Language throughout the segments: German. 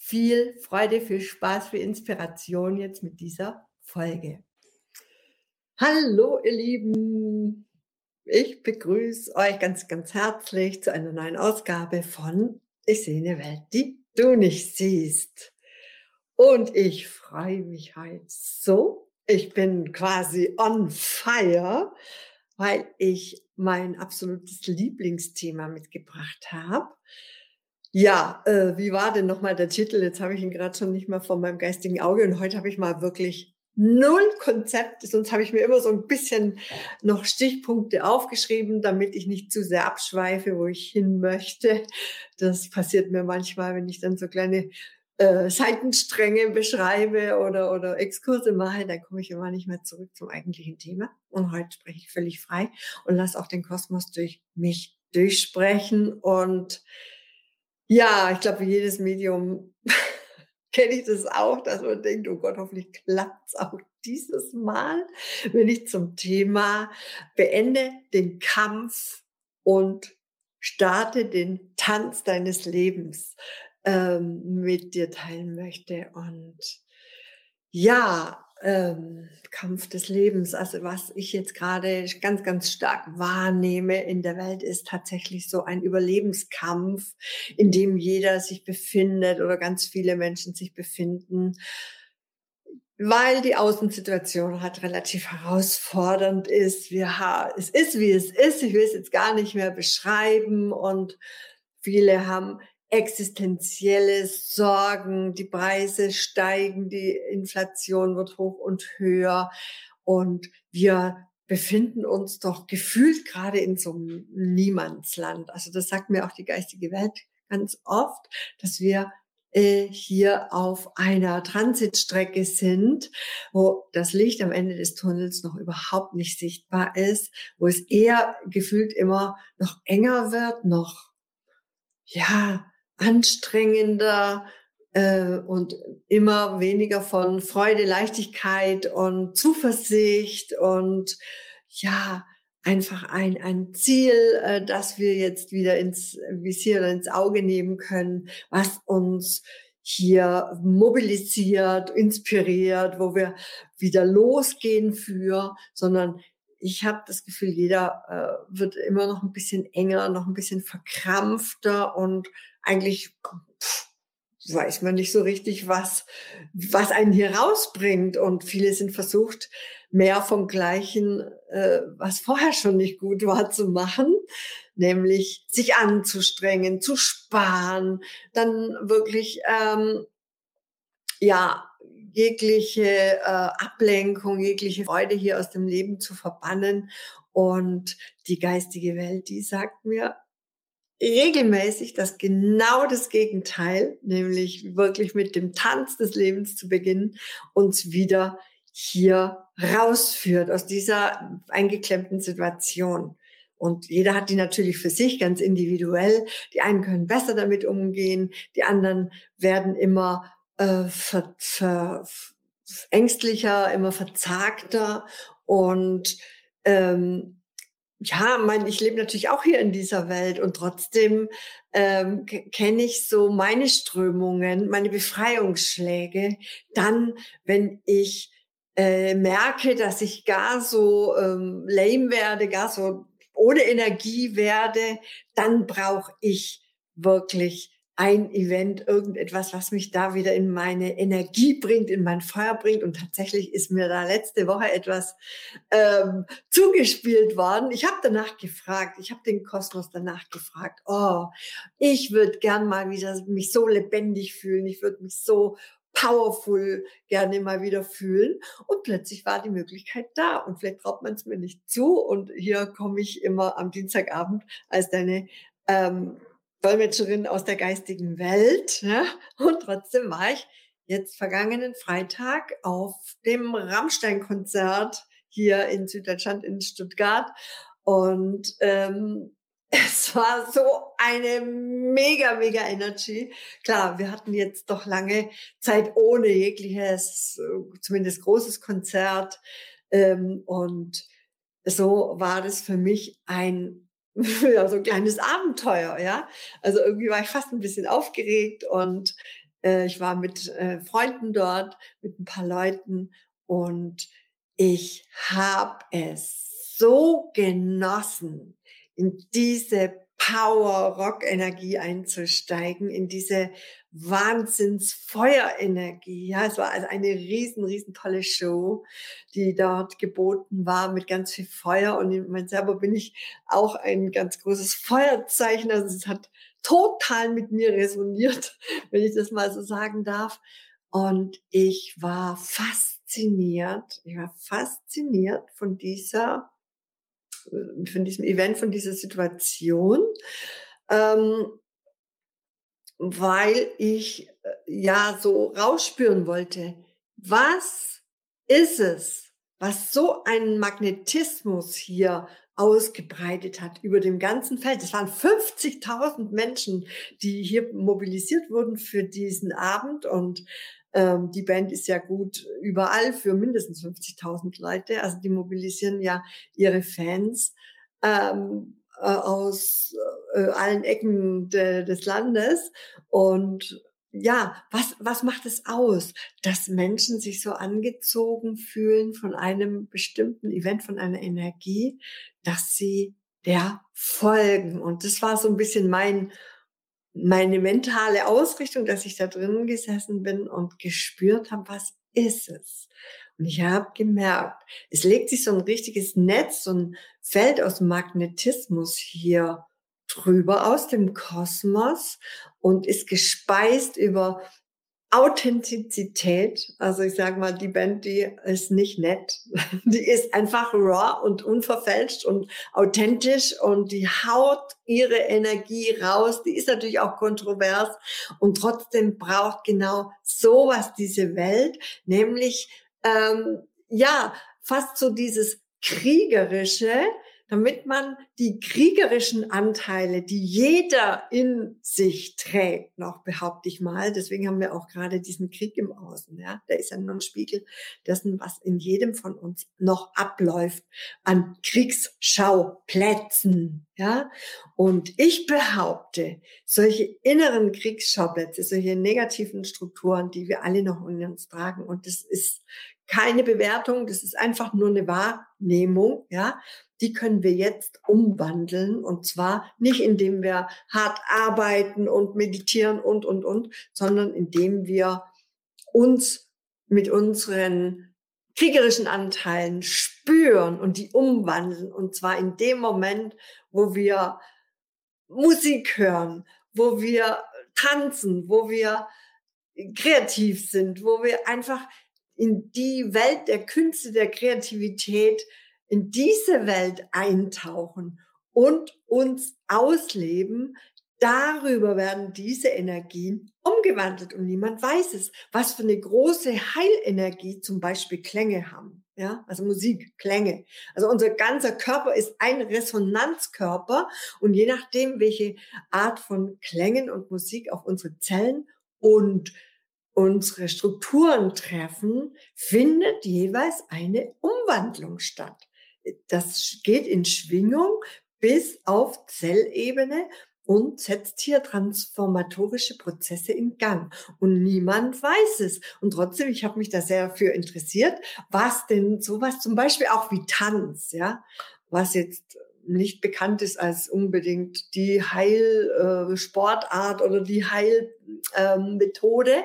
viel Freude, viel Spaß, viel Inspiration jetzt mit dieser Folge. Hallo, ihr Lieben. Ich begrüße euch ganz, ganz herzlich zu einer neuen Ausgabe von Ich sehe eine Welt, die du nicht siehst. Und ich freue mich heute so. Ich bin quasi on fire, weil ich mein absolutes Lieblingsthema mitgebracht habe. Ja, äh, wie war denn nochmal der Titel? Jetzt habe ich ihn gerade schon nicht mal vor meinem geistigen Auge und heute habe ich mal wirklich null Konzept, sonst habe ich mir immer so ein bisschen noch Stichpunkte aufgeschrieben, damit ich nicht zu sehr abschweife, wo ich hin möchte. Das passiert mir manchmal, wenn ich dann so kleine äh, Seitenstränge beschreibe oder, oder Exkurse mache, dann komme ich immer nicht mehr zurück zum eigentlichen Thema. Und heute spreche ich völlig frei und lasse auch den Kosmos durch mich durchsprechen und ja, ich glaube, jedes Medium kenne ich das auch, dass man denkt, oh Gott, hoffentlich klappt es auch dieses Mal, wenn ich zum Thema beende den Kampf und starte den Tanz deines Lebens ähm, mit dir teilen möchte. Und ja, ähm, Kampf des Lebens. Also was ich jetzt gerade ganz, ganz stark wahrnehme in der Welt, ist tatsächlich so ein Überlebenskampf, in dem jeder sich befindet oder ganz viele Menschen sich befinden, weil die Außensituation halt relativ herausfordernd ist. Wir es ist, wie es ist. Ich will es jetzt gar nicht mehr beschreiben und viele haben existenzielle Sorgen, die Preise steigen, die Inflation wird hoch und höher und wir befinden uns doch gefühlt gerade in so einem Niemandsland. Also das sagt mir auch die geistige Welt ganz oft, dass wir äh, hier auf einer Transitstrecke sind, wo das Licht am Ende des Tunnels noch überhaupt nicht sichtbar ist, wo es eher gefühlt immer noch enger wird, noch ja, anstrengender äh, und immer weniger von Freude, Leichtigkeit und Zuversicht und ja, einfach ein, ein Ziel, äh, das wir jetzt wieder ins Visier oder ins Auge nehmen können, was uns hier mobilisiert, inspiriert, wo wir wieder losgehen für, sondern ich habe das Gefühl, jeder äh, wird immer noch ein bisschen enger, noch ein bisschen verkrampfter und eigentlich pff, weiß man nicht so richtig, was, was einen hier rausbringt. Und viele sind versucht, mehr vom Gleichen, äh, was vorher schon nicht gut war, zu machen, nämlich sich anzustrengen, zu sparen, dann wirklich, ähm, ja, jegliche äh, Ablenkung, jegliche Freude hier aus dem Leben zu verbannen. Und die geistige Welt, die sagt mir, regelmäßig das genau das Gegenteil, nämlich wirklich mit dem Tanz des Lebens zu beginnen, uns wieder hier rausführt aus dieser eingeklemmten Situation. Und jeder hat die natürlich für sich ganz individuell. Die einen können besser damit umgehen, die anderen werden immer äh, ver, ver, ängstlicher, immer verzagter und ähm, ja, mein, ich lebe natürlich auch hier in dieser Welt und trotzdem ähm, kenne ich so meine Strömungen, meine Befreiungsschläge. Dann, wenn ich äh, merke, dass ich gar so ähm, lame werde, gar so ohne Energie werde, dann brauche ich wirklich ein Event, irgendetwas, was mich da wieder in meine Energie bringt, in mein Feuer bringt. Und tatsächlich ist mir da letzte Woche etwas ähm, zugespielt worden. Ich habe danach gefragt, ich habe den Kosmos danach gefragt, oh, ich würde gern mal wieder mich so lebendig fühlen, ich würde mich so powerful gerne mal wieder fühlen. Und plötzlich war die Möglichkeit da. Und vielleicht traut man es mir nicht zu. Und hier komme ich immer am Dienstagabend als deine ähm, Dolmetscherin aus der geistigen Welt. Ja? Und trotzdem war ich jetzt vergangenen Freitag auf dem Rammstein-Konzert hier in Süddeutschland in Stuttgart. Und ähm, es war so eine mega, mega Energy. Klar, wir hatten jetzt doch lange Zeit ohne jegliches, zumindest großes Konzert. Ähm, und so war das für mich ein ja, so ein kleines Abenteuer, ja. Also irgendwie war ich fast ein bisschen aufgeregt und äh, ich war mit äh, Freunden dort, mit ein paar Leuten und ich habe es so genossen, in diese Power-Rock-Energie einzusteigen, in diese Wahnsinns-Feuerenergie. Ja, es war also eine riesen, riesen tolle Show, die dort geboten war mit ganz viel Feuer. Und ich mein selber bin ich auch ein ganz großes Feuerzeichen. Also es hat total mit mir resoniert, wenn ich das mal so sagen darf. Und ich war fasziniert, ich war fasziniert von dieser von diesem Event, von dieser Situation, ähm, weil ich äh, ja so rausspüren wollte, was ist es, was so einen Magnetismus hier ausgebreitet hat über dem ganzen Feld. Es waren 50.000 Menschen, die hier mobilisiert wurden für diesen Abend und ähm, die Band ist ja gut überall für mindestens 50.000 Leute. Also die mobilisieren ja ihre Fans ähm, äh, aus äh, allen Ecken de, des Landes. Und ja, was, was macht es aus, dass Menschen sich so angezogen fühlen von einem bestimmten Event, von einer Energie, dass sie der folgen? Und das war so ein bisschen mein meine mentale Ausrichtung, dass ich da drinnen gesessen bin und gespürt habe, was ist es? Und ich habe gemerkt, es legt sich so ein richtiges Netz, so ein Feld aus Magnetismus hier drüber aus dem Kosmos und ist gespeist über Authentizität, also ich sage mal, die Band, die ist nicht nett, die ist einfach raw und unverfälscht und authentisch und die haut ihre Energie raus. Die ist natürlich auch kontrovers und trotzdem braucht genau sowas diese Welt, nämlich ähm, ja fast so dieses kriegerische, damit man die kriegerischen Anteile, die jeder in sich trägt, noch behaupte ich mal, deswegen haben wir auch gerade diesen Krieg im Außen, ja, der ist ja nur ein Spiegel dessen, was in jedem von uns noch abläuft an Kriegsschauplätzen, ja. Und ich behaupte, solche inneren Kriegsschauplätze, solche negativen Strukturen, die wir alle noch in uns tragen, und das ist keine Bewertung, das ist einfach nur eine Wahrnehmung, ja, die können wir jetzt umwandeln und zwar nicht indem wir hart arbeiten und meditieren und, und, und, sondern indem wir uns mit unseren kriegerischen Anteilen spüren und die umwandeln. Und zwar in dem Moment, wo wir Musik hören, wo wir tanzen, wo wir kreativ sind, wo wir einfach in die Welt der Künste, der Kreativität in diese Welt eintauchen und uns ausleben, darüber werden diese Energien umgewandelt und niemand weiß es, was für eine große Heilenergie zum Beispiel Klänge haben. Ja, also Musik, Klänge. Also unser ganzer Körper ist ein Resonanzkörper und je nachdem, welche Art von Klängen und Musik auf unsere Zellen und unsere Strukturen treffen, findet jeweils eine Umwandlung statt das geht in Schwingung bis auf Zellebene und setzt hier transformatorische Prozesse in Gang. Und niemand weiß es. Und trotzdem, ich habe mich da sehr für interessiert, was denn sowas zum Beispiel auch wie Tanz, ja, was jetzt nicht bekannt ist als unbedingt die Heilsportart äh, oder die Heilmethode ähm,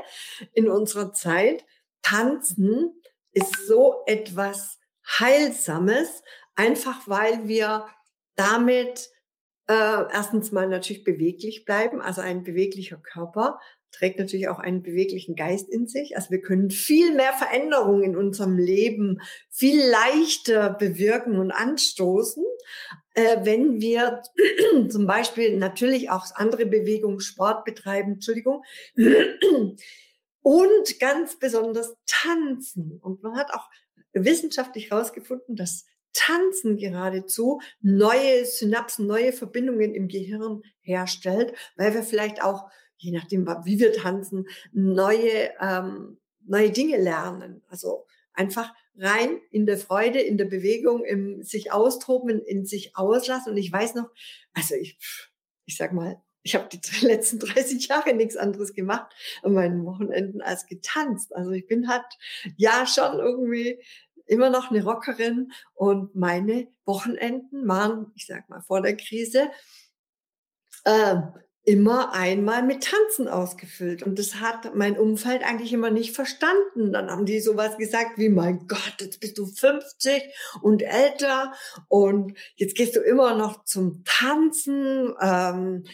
in unserer Zeit. Tanzen ist so etwas Heilsames, einfach weil wir damit äh, erstens mal natürlich beweglich bleiben, also ein beweglicher Körper trägt natürlich auch einen beweglichen Geist in sich. Also wir können viel mehr Veränderungen in unserem Leben viel leichter bewirken und anstoßen, wenn wir zum Beispiel natürlich auch andere Bewegungen, Sport betreiben, Entschuldigung, und ganz besonders tanzen. Und man hat auch wissenschaftlich herausgefunden, dass Tanzen geradezu neue Synapsen, neue Verbindungen im Gehirn herstellt, weil wir vielleicht auch, je nachdem, wie wir tanzen, neue, ähm, neue Dinge lernen. Also einfach rein in der Freude, in der Bewegung, im sich austoben, in, sich auslassen. Und ich weiß noch, also ich, ich sag mal, ich habe die letzten 30 Jahre nichts anderes gemacht an meinen Wochenenden als getanzt. Also ich bin halt ja schon irgendwie immer noch eine Rockerin und meine Wochenenden waren, ich sag mal, vor der Krise, äh, immer einmal mit Tanzen ausgefüllt. Und das hat mein Umfeld eigentlich immer nicht verstanden. Dann haben die sowas gesagt wie, mein Gott, jetzt bist du 50 und älter und jetzt gehst du immer noch zum Tanzen. Ähm,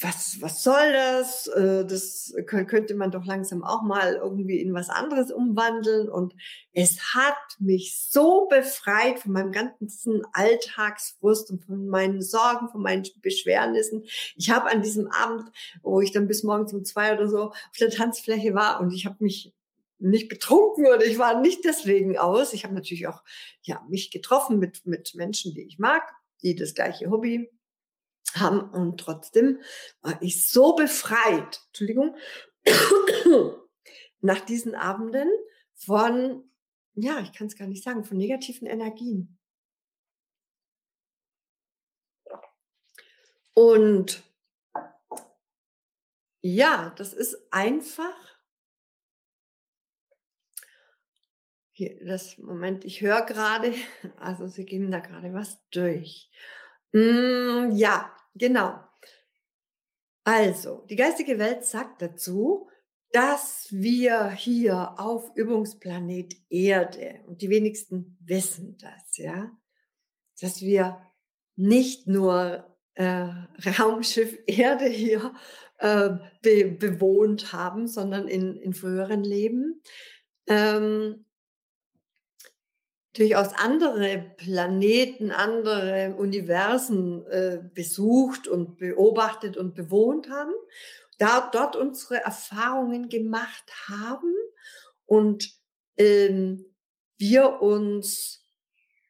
was, was soll das? Äh, das könnte man doch langsam auch mal irgendwie in was anderes umwandeln. Und es hat mich so befreit von meinem ganzen Alltagsfrust und von meinen Sorgen, von meinen Beschwernissen. Ich habe an diesem Abend, wo ich dann bis morgens um zwei oder so auf der Tanzfläche war und ich habe mich nicht betrunken oder ich war nicht deswegen aus. Ich habe natürlich auch ja mich getroffen mit mit Menschen, die ich mag, die das gleiche Hobby haben und trotzdem war ich so befreit, Entschuldigung, nach diesen Abenden von, ja, ich kann es gar nicht sagen, von negativen Energien. Und ja, das ist einfach. Hier, das Moment, ich höre gerade, also Sie geben da gerade was durch. Mm, ja, Genau. Also, die geistige Welt sagt dazu, dass wir hier auf Übungsplanet Erde, und die wenigsten wissen das, ja, dass wir nicht nur äh, Raumschiff Erde hier äh, be bewohnt haben, sondern in, in früheren Leben, ähm, durchaus andere Planeten, andere Universen äh, besucht und beobachtet und bewohnt haben, da dort unsere Erfahrungen gemacht haben und ähm, wir uns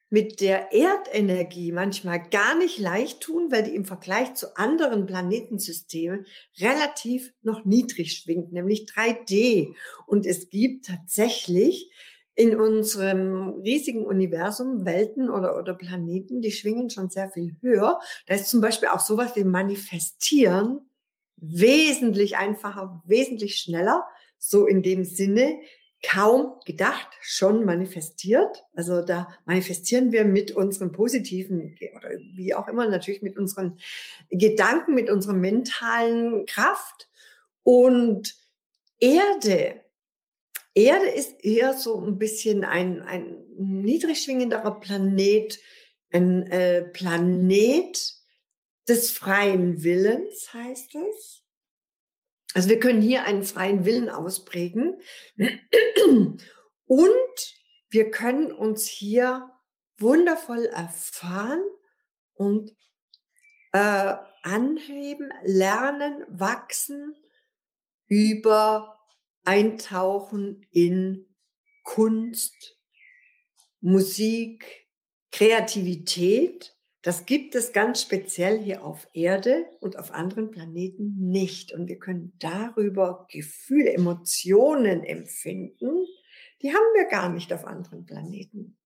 mit der Erdenergie manchmal gar nicht leicht tun, weil die im Vergleich zu anderen Planetensystemen relativ noch niedrig schwingt, nämlich 3D. Und es gibt tatsächlich in unserem riesigen Universum Welten oder, oder Planeten, die schwingen schon sehr viel höher. Da ist zum Beispiel auch sowas wie Manifestieren wesentlich einfacher, wesentlich schneller. So in dem Sinne, kaum gedacht, schon manifestiert. Also da manifestieren wir mit unseren positiven oder wie auch immer natürlich mit unseren Gedanken, mit unserer mentalen Kraft. Und Erde Erde ist eher so ein bisschen ein, ein niedrig schwingenderer Planet, ein äh, Planet des freien Willens, heißt es. Also wir können hier einen freien Willen ausprägen und wir können uns hier wundervoll erfahren und äh, anheben, lernen, wachsen über eintauchen in Kunst, Musik, Kreativität. Das gibt es ganz speziell hier auf Erde und auf anderen Planeten nicht. Und wir können darüber Gefühle, Emotionen empfinden, die haben wir gar nicht auf anderen Planeten.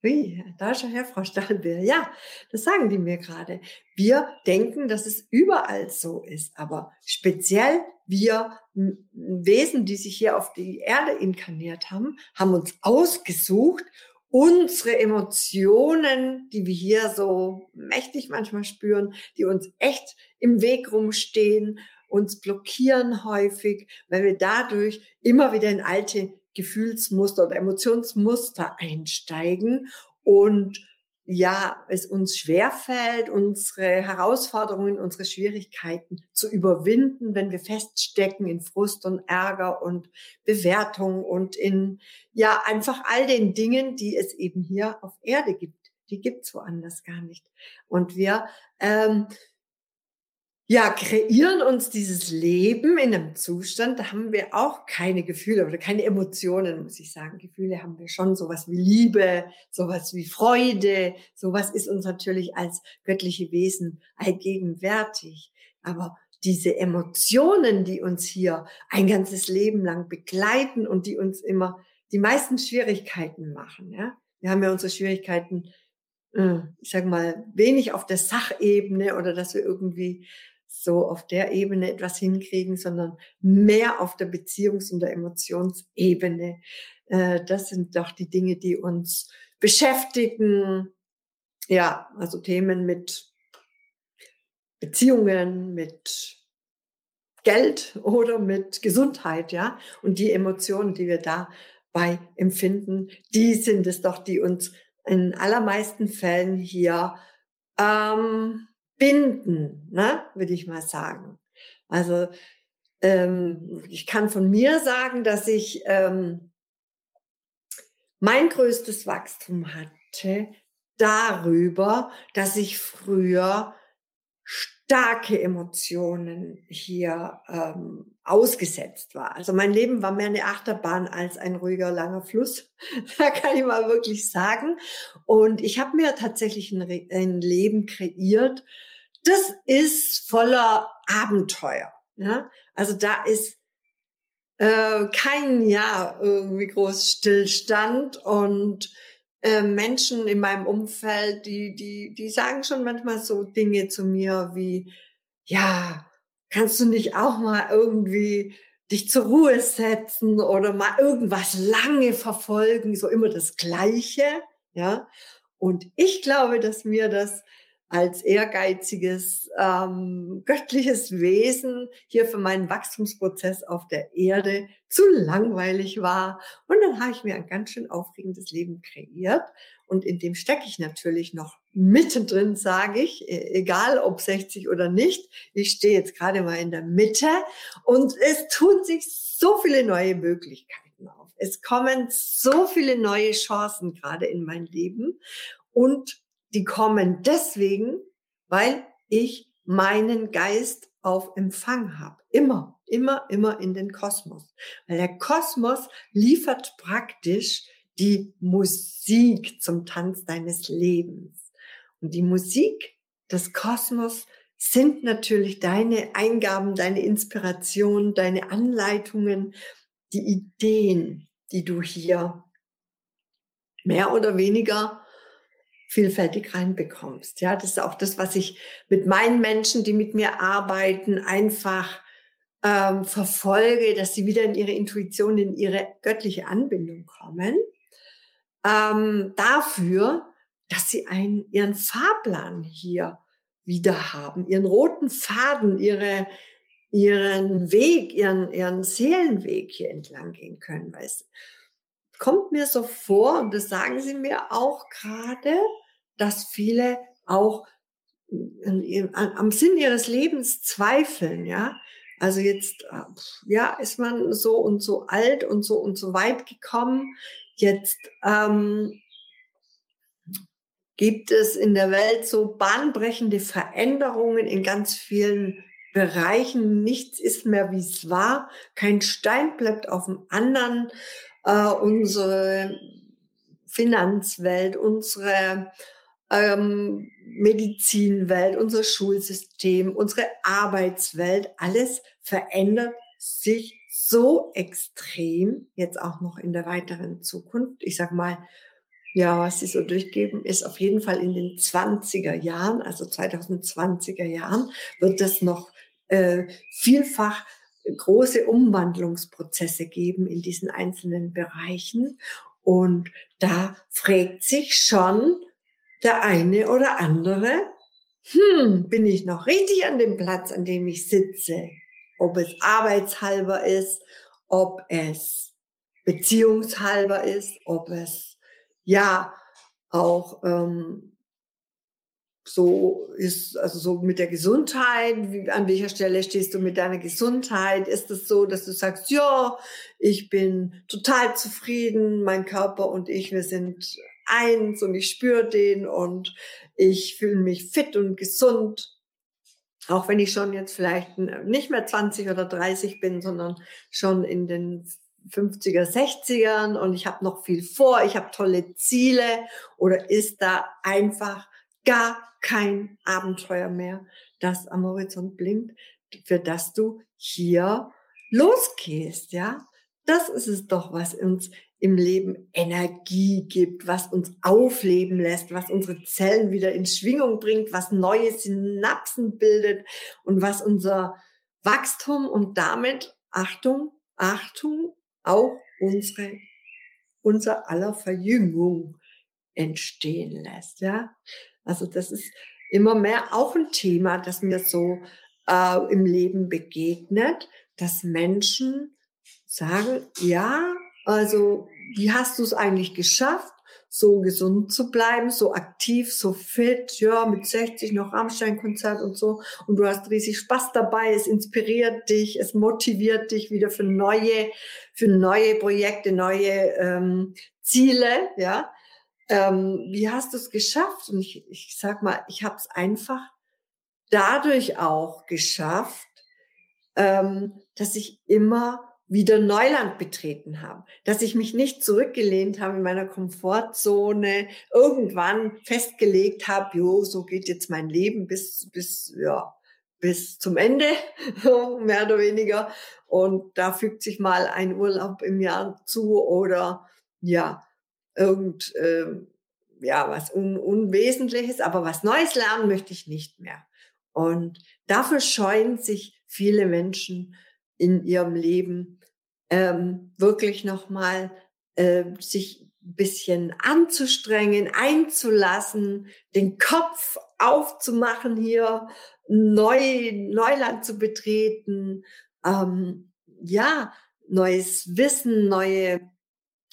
Wie, da schon her, Frau Stahlbeer. Ja, das sagen die mir gerade. Wir denken, dass es überall so ist, aber speziell wir Wesen, die sich hier auf die Erde inkarniert haben, haben uns ausgesucht, unsere Emotionen, die wir hier so mächtig manchmal spüren, die uns echt im Weg rumstehen, uns blockieren häufig, weil wir dadurch immer wieder in alte Gefühlsmuster oder Emotionsmuster einsteigen und ja, es uns schwerfällt, unsere Herausforderungen, unsere Schwierigkeiten zu überwinden, wenn wir feststecken in Frust und Ärger und Bewertung und in, ja, einfach all den Dingen, die es eben hier auf Erde gibt. Die gibt's woanders gar nicht. Und wir, ähm, ja, kreieren uns dieses Leben in einem Zustand, da haben wir auch keine Gefühle oder keine Emotionen, muss ich sagen. Gefühle haben wir schon, sowas wie Liebe, sowas wie Freude, sowas ist uns natürlich als göttliche Wesen allgegenwärtig. Aber diese Emotionen, die uns hier ein ganzes Leben lang begleiten und die uns immer die meisten Schwierigkeiten machen, ja. Wir haben ja unsere Schwierigkeiten, äh, ich sage mal, wenig auf der Sachebene oder dass wir irgendwie so auf der Ebene etwas hinkriegen, sondern mehr auf der Beziehungs- und der Emotionsebene. Äh, das sind doch die Dinge, die uns beschäftigen. Ja, also Themen mit Beziehungen, mit Geld oder mit Gesundheit, ja. Und die Emotionen, die wir dabei empfinden, die sind es doch, die uns in allermeisten Fällen hier ähm, binden, ne, würde ich mal sagen. Also ähm, ich kann von mir sagen, dass ich ähm, mein größtes Wachstum hatte darüber, dass ich früher starke Emotionen hier ähm, ausgesetzt war. Also mein Leben war mehr eine Achterbahn als ein ruhiger, langer Fluss. da kann ich mal wirklich sagen. Und ich habe mir tatsächlich ein, ein, Leben kreiert, das ist voller Abenteuer. Ja? Also da ist äh, kein Jahr irgendwie groß Stillstand und äh, Menschen in meinem Umfeld, die, die, die sagen schon manchmal so Dinge zu mir wie, ja, kannst du nicht auch mal irgendwie dich zur Ruhe setzen oder mal irgendwas lange verfolgen, so immer das Gleiche, ja. Und ich glaube, dass mir das als ehrgeiziges, ähm, göttliches Wesen hier für meinen Wachstumsprozess auf der Erde zu langweilig war. Und dann habe ich mir ein ganz schön aufregendes Leben kreiert. Und in dem stecke ich natürlich noch mittendrin, sage ich, e-, egal ob 60 oder nicht. Ich stehe jetzt gerade mal in der Mitte und es tun sich so viele neue Möglichkeiten auf. Es kommen so viele neue Chancen gerade in mein Leben. Und die kommen deswegen, weil ich meinen Geist auf Empfang habe. Immer, immer, immer in den Kosmos. Weil der Kosmos liefert praktisch die Musik zum Tanz deines Lebens. Und die Musik des Kosmos sind natürlich deine Eingaben, deine Inspiration, deine Anleitungen, die Ideen, die du hier mehr oder weniger vielfältig reinbekommst. Ja, das ist auch das, was ich mit meinen Menschen, die mit mir arbeiten, einfach ähm, verfolge, dass sie wieder in ihre Intuition, in ihre göttliche Anbindung kommen. Ähm, dafür, dass sie einen, ihren Fahrplan hier wieder haben, ihren roten Faden, ihre, ihren Weg, ihren, ihren Seelenweg hier entlang gehen können. Weil es kommt mir so vor, und das sagen sie mir auch gerade, dass viele auch am Sinn ihres Lebens zweifeln, ja. Also jetzt, äh, ja, ist man so und so alt und so und so weit gekommen. Jetzt ähm, gibt es in der Welt so bahnbrechende Veränderungen in ganz vielen Bereichen. Nichts ist mehr, wie es war. Kein Stein bleibt auf dem anderen. Äh, unsere Finanzwelt, unsere ähm, Medizinwelt, unser Schulsystem, unsere Arbeitswelt, alles verändert sich so extrem, jetzt auch noch in der weiteren Zukunft. Ich sag mal, ja, was sie so durchgeben, ist auf jeden Fall in den 20er Jahren, also 2020er Jahren, wird es noch äh, vielfach große Umwandlungsprozesse geben in diesen einzelnen Bereichen. Und da fragt sich schon, der eine oder andere, hm, bin ich noch richtig an dem Platz, an dem ich sitze? Ob es arbeitshalber ist, ob es beziehungshalber ist, ob es ja auch ähm, so ist, also so mit der Gesundheit, wie, an welcher Stelle stehst du mit deiner Gesundheit? Ist es so, dass du sagst, ja, ich bin total zufrieden, mein Körper und ich, wir sind eins und ich spüre den und ich fühle mich fit und gesund. auch wenn ich schon jetzt vielleicht nicht mehr 20 oder 30 bin, sondern schon in den 50er, 60ern und ich habe noch viel vor, ich habe tolle Ziele oder ist da einfach gar kein Abenteuer mehr, das am Horizont blinkt, für das du hier losgehst, ja? Das ist es doch, was uns im Leben Energie gibt, was uns aufleben lässt, was unsere Zellen wieder in Schwingung bringt, was neue Synapsen bildet und was unser Wachstum und damit, Achtung, Achtung, auch unsere, unser aller Verjüngung entstehen lässt, ja. Also das ist immer mehr auch ein Thema, das mir so äh, im Leben begegnet, dass Menschen sagen, ja, also wie hast du es eigentlich geschafft, so gesund zu bleiben, so aktiv, so fit, ja, mit 60 noch Rammstein-Konzert und so. Und du hast riesig Spaß dabei, es inspiriert dich, es motiviert dich wieder für neue, für neue Projekte, neue ähm, Ziele, ja. Ähm, wie hast du es geschafft? Und ich, ich sag mal, ich habe es einfach dadurch auch geschafft, ähm, dass ich immer wieder Neuland betreten habe, dass ich mich nicht zurückgelehnt habe in meiner Komfortzone, irgendwann festgelegt habe, jo, so geht jetzt mein Leben bis, bis, ja, bis zum Ende, mehr oder weniger. Und da fügt sich mal ein Urlaub im Jahr zu oder, ja, irgend, äh, ja, was un Unwesentliches, aber was Neues lernen möchte ich nicht mehr. Und dafür scheuen sich viele Menschen in ihrem Leben ähm, wirklich nochmal äh, sich ein bisschen anzustrengen, einzulassen, den Kopf aufzumachen hier, neu, Neuland zu betreten, ähm, ja, neues Wissen, neue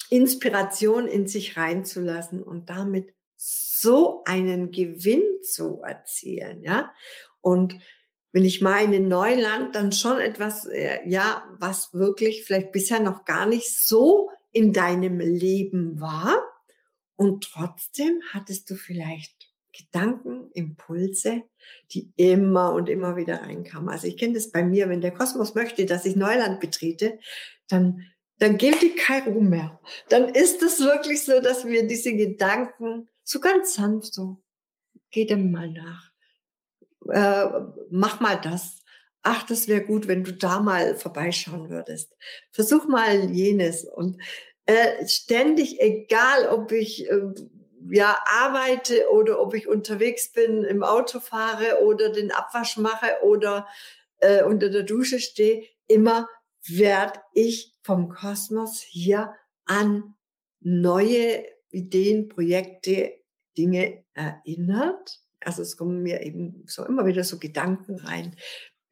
Inspiration in sich reinzulassen und damit so einen Gewinn zu erzielen, ja. Und wenn ich meine Neuland, dann schon etwas, äh, ja, was wirklich vielleicht bisher noch gar nicht so in deinem Leben war. Und trotzdem hattest du vielleicht Gedanken, Impulse, die immer und immer wieder reinkamen. Also ich kenne das bei mir, wenn der Kosmos möchte, dass ich Neuland betrete, dann, dann gilt die kein Ruhm mehr. Dann ist es wirklich so, dass wir diese Gedanken so ganz sanft so, geh dem mal nach äh, mach mal das. Ach, das wäre gut, wenn du da mal vorbeischauen würdest. Versuch mal jenes und äh, ständig, egal ob ich äh, ja arbeite oder ob ich unterwegs bin, im Auto fahre oder den Abwasch mache oder äh, unter der Dusche stehe, immer werde ich vom Kosmos hier an neue Ideen, Projekte, Dinge erinnert also es kommen mir eben so immer wieder so Gedanken rein,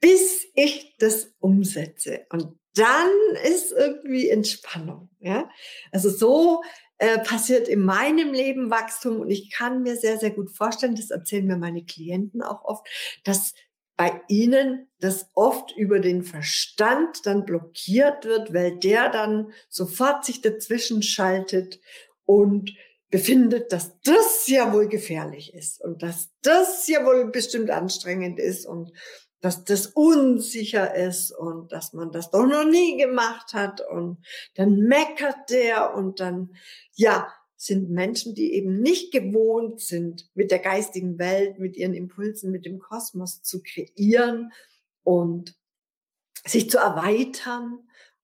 bis ich das umsetze. Und dann ist irgendwie Entspannung. Ja? Also so äh, passiert in meinem Leben Wachstum und ich kann mir sehr, sehr gut vorstellen, das erzählen mir meine Klienten auch oft, dass bei ihnen das oft über den Verstand dann blockiert wird, weil der dann sofort sich dazwischen schaltet und befindet, dass das ja wohl gefährlich ist und dass das ja wohl bestimmt anstrengend ist und dass das unsicher ist und dass man das doch noch nie gemacht hat und dann meckert der und dann, ja, sind Menschen, die eben nicht gewohnt sind, mit der geistigen Welt, mit ihren Impulsen, mit dem Kosmos zu kreieren und sich zu erweitern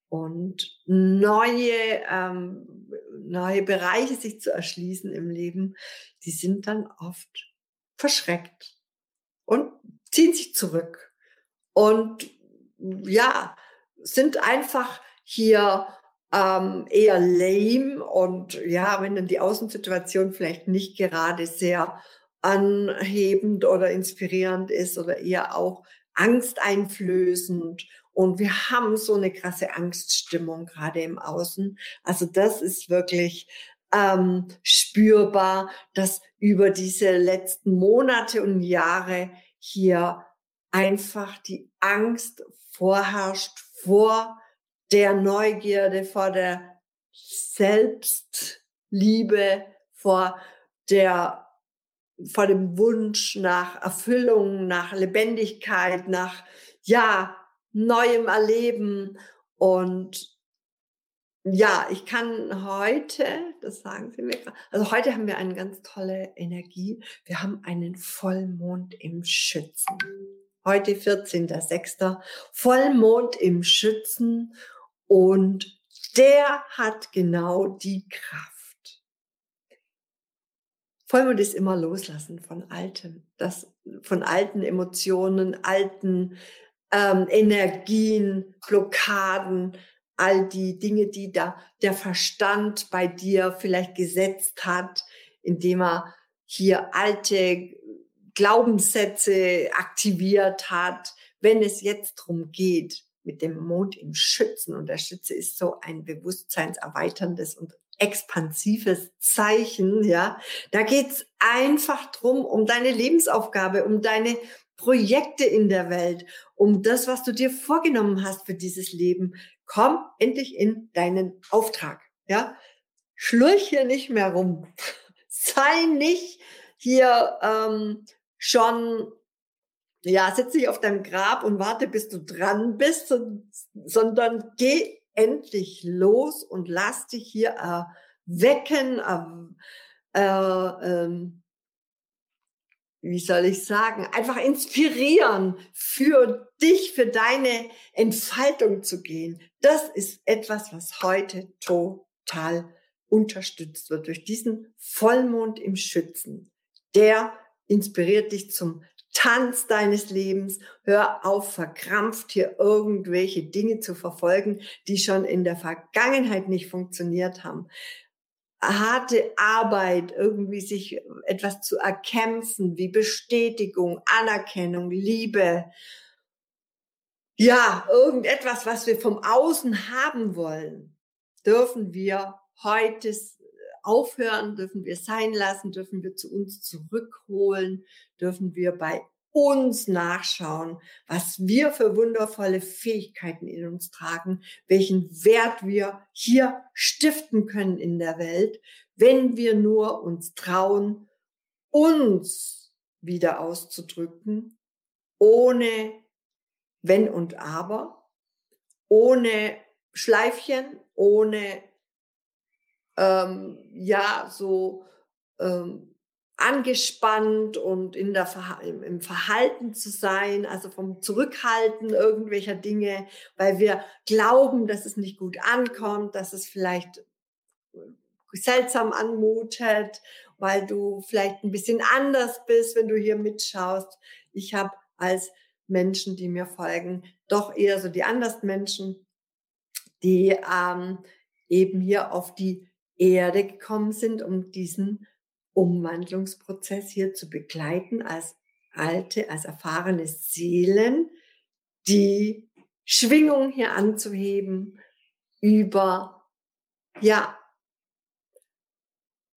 und neue, ähm, neue Bereiche sich zu erschließen im Leben, die sind dann oft verschreckt und ziehen sich zurück und ja, sind einfach hier ähm, eher lame und ja, wenn dann die Außensituation vielleicht nicht gerade sehr anhebend oder inspirierend ist oder eher auch angsteinflößend und wir haben so eine krasse Angststimmung gerade im Außen. Also das ist wirklich ähm, spürbar, dass über diese letzten Monate und Jahre hier einfach die Angst vorherrscht vor der Neugierde, vor der Selbstliebe, vor der vor dem Wunsch nach Erfüllung, nach Lebendigkeit, nach, ja, neuem Erleben. Und ja, ich kann heute, das sagen Sie mir, also heute haben wir eine ganz tolle Energie. Wir haben einen Vollmond im Schützen. Heute 14.06. Vollmond im Schützen und der hat genau die Kraft Vollmond ist immer loslassen von Altem, das, von alten Emotionen, alten ähm, Energien, Blockaden, all die Dinge, die da der Verstand bei dir vielleicht gesetzt hat, indem er hier alte Glaubenssätze aktiviert hat. Wenn es jetzt drum geht, mit dem Mond im Schützen, und der Schütze ist so ein bewusstseinserweiterndes und expansives Zeichen, ja. Da geht's einfach drum, um deine Lebensaufgabe, um deine Projekte in der Welt, um das, was du dir vorgenommen hast für dieses Leben. Komm endlich in deinen Auftrag, ja. Schlurch hier nicht mehr rum. Sei nicht hier ähm, schon ja, sitz nicht auf deinem Grab und warte, bis du dran bist, sondern geh endlich los und lass dich hier äh, äh, ähm, wie soll ich sagen, einfach inspirieren, für dich, für deine Entfaltung zu gehen. Das ist etwas, was heute total unterstützt wird durch diesen Vollmond im Schützen. Der inspiriert dich zum Tanz deines Lebens. Hör auf, verkrampft hier irgendwelche Dinge zu verfolgen, die schon in der Vergangenheit nicht funktioniert haben. Harte Arbeit, irgendwie sich etwas zu erkämpfen, wie Bestätigung, Anerkennung, Liebe. Ja, irgendetwas, was wir vom Außen haben wollen, dürfen wir heute aufhören, dürfen wir sein lassen, dürfen wir zu uns zurückholen, dürfen wir bei uns nachschauen, was wir für wundervolle Fähigkeiten in uns tragen, welchen Wert wir hier stiften können in der Welt, wenn wir nur uns trauen, uns wieder auszudrücken, ohne wenn und aber, ohne Schleifchen, ohne ähm, ja so ähm, angespannt und in der im Verhalten zu sein, also vom Zurückhalten irgendwelcher Dinge, weil wir glauben, dass es nicht gut ankommt, dass es vielleicht äh, seltsam anmutet, weil du vielleicht ein bisschen anders bist, wenn du hier mitschaust. Ich habe als Menschen, die mir folgen, doch eher so die anders Menschen, die ähm, eben hier auf die Erde gekommen sind, um diesen Umwandlungsprozess hier zu begleiten als alte, als erfahrene Seelen, die Schwingung hier anzuheben über, ja,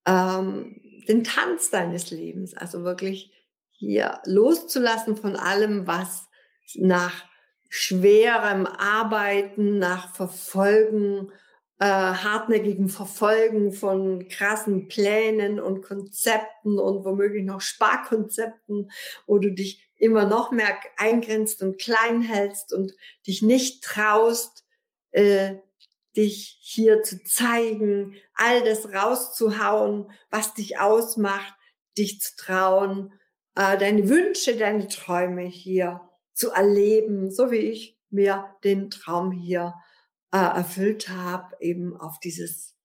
ähm, den Tanz deines Lebens, also wirklich hier loszulassen von allem, was nach schwerem Arbeiten, nach Verfolgen äh, hartnäckigen Verfolgen von krassen Plänen und Konzepten und womöglich noch Sparkonzepten, wo du dich immer noch mehr eingrenzt und klein hältst und dich nicht traust, äh, dich hier zu zeigen, all das rauszuhauen, was dich ausmacht, dich zu trauen, äh, deine Wünsche, deine Träume hier zu erleben, so wie ich mir den Traum hier äh, erfüllt habe, eben auf dieses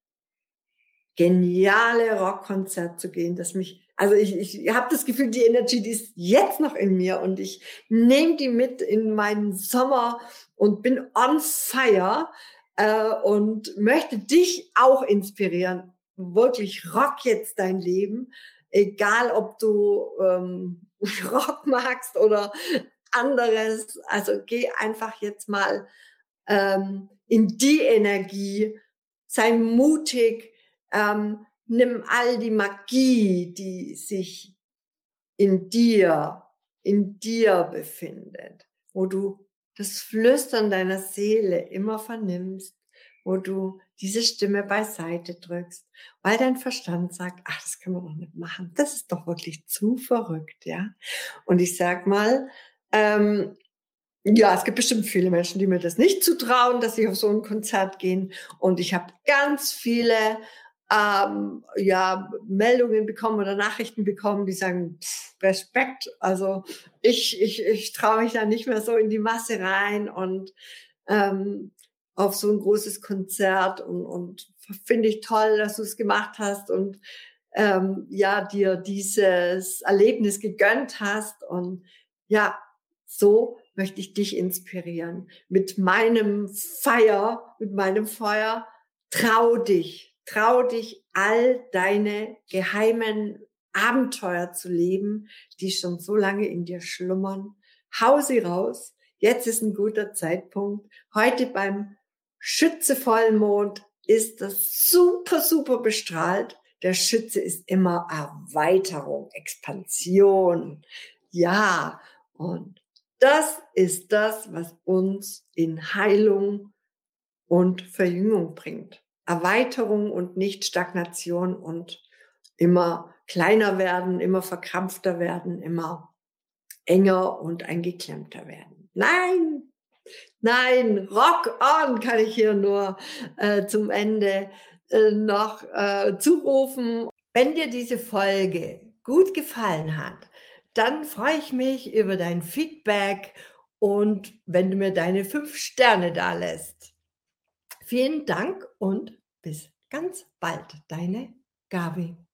geniale Rockkonzert zu gehen, das mich, also ich, ich habe das Gefühl, die Energy, die ist jetzt noch in mir und ich nehme die mit in meinen Sommer und bin on fire äh, und möchte dich auch inspirieren. Wirklich rock jetzt dein Leben, egal ob du ähm, Rock magst oder anderes. Also geh einfach jetzt mal ähm, in die Energie, sei mutig, ähm, nimm all die Magie, die sich in dir, in dir befindet, wo du das Flüstern deiner Seele immer vernimmst, wo du diese Stimme beiseite drückst, weil dein Verstand sagt, ach, das können wir doch nicht machen. Das ist doch wirklich zu verrückt, ja. Und ich sag mal, ähm, ja, es gibt bestimmt viele Menschen, die mir das nicht zutrauen, dass sie auf so ein Konzert gehen. Und ich habe ganz viele ähm, ja, Meldungen bekommen oder Nachrichten bekommen, die sagen, pff, Respekt, also ich, ich, ich traue mich da nicht mehr so in die Masse rein und ähm, auf so ein großes Konzert und, und finde ich toll, dass du es gemacht hast und ähm, ja, dir dieses Erlebnis gegönnt hast und ja, so möchte ich dich inspirieren. Mit meinem Feier, mit meinem Feuer, trau dich, trau dich, all deine geheimen Abenteuer zu leben, die schon so lange in dir schlummern. Hau sie raus. Jetzt ist ein guter Zeitpunkt. Heute beim Schütze-Vollmond ist das super, super bestrahlt. Der Schütze ist immer Erweiterung, Expansion. Ja, und das ist das, was uns in Heilung und Verjüngung bringt. Erweiterung und nicht Stagnation und immer kleiner werden, immer verkrampfter werden, immer enger und eingeklemmter werden. Nein, nein, rock on kann ich hier nur äh, zum Ende äh, noch äh, zurufen. Wenn dir diese Folge gut gefallen hat, dann freue ich mich über dein Feedback und wenn du mir deine fünf Sterne da lässt. Vielen Dank und bis ganz bald, deine Gabi.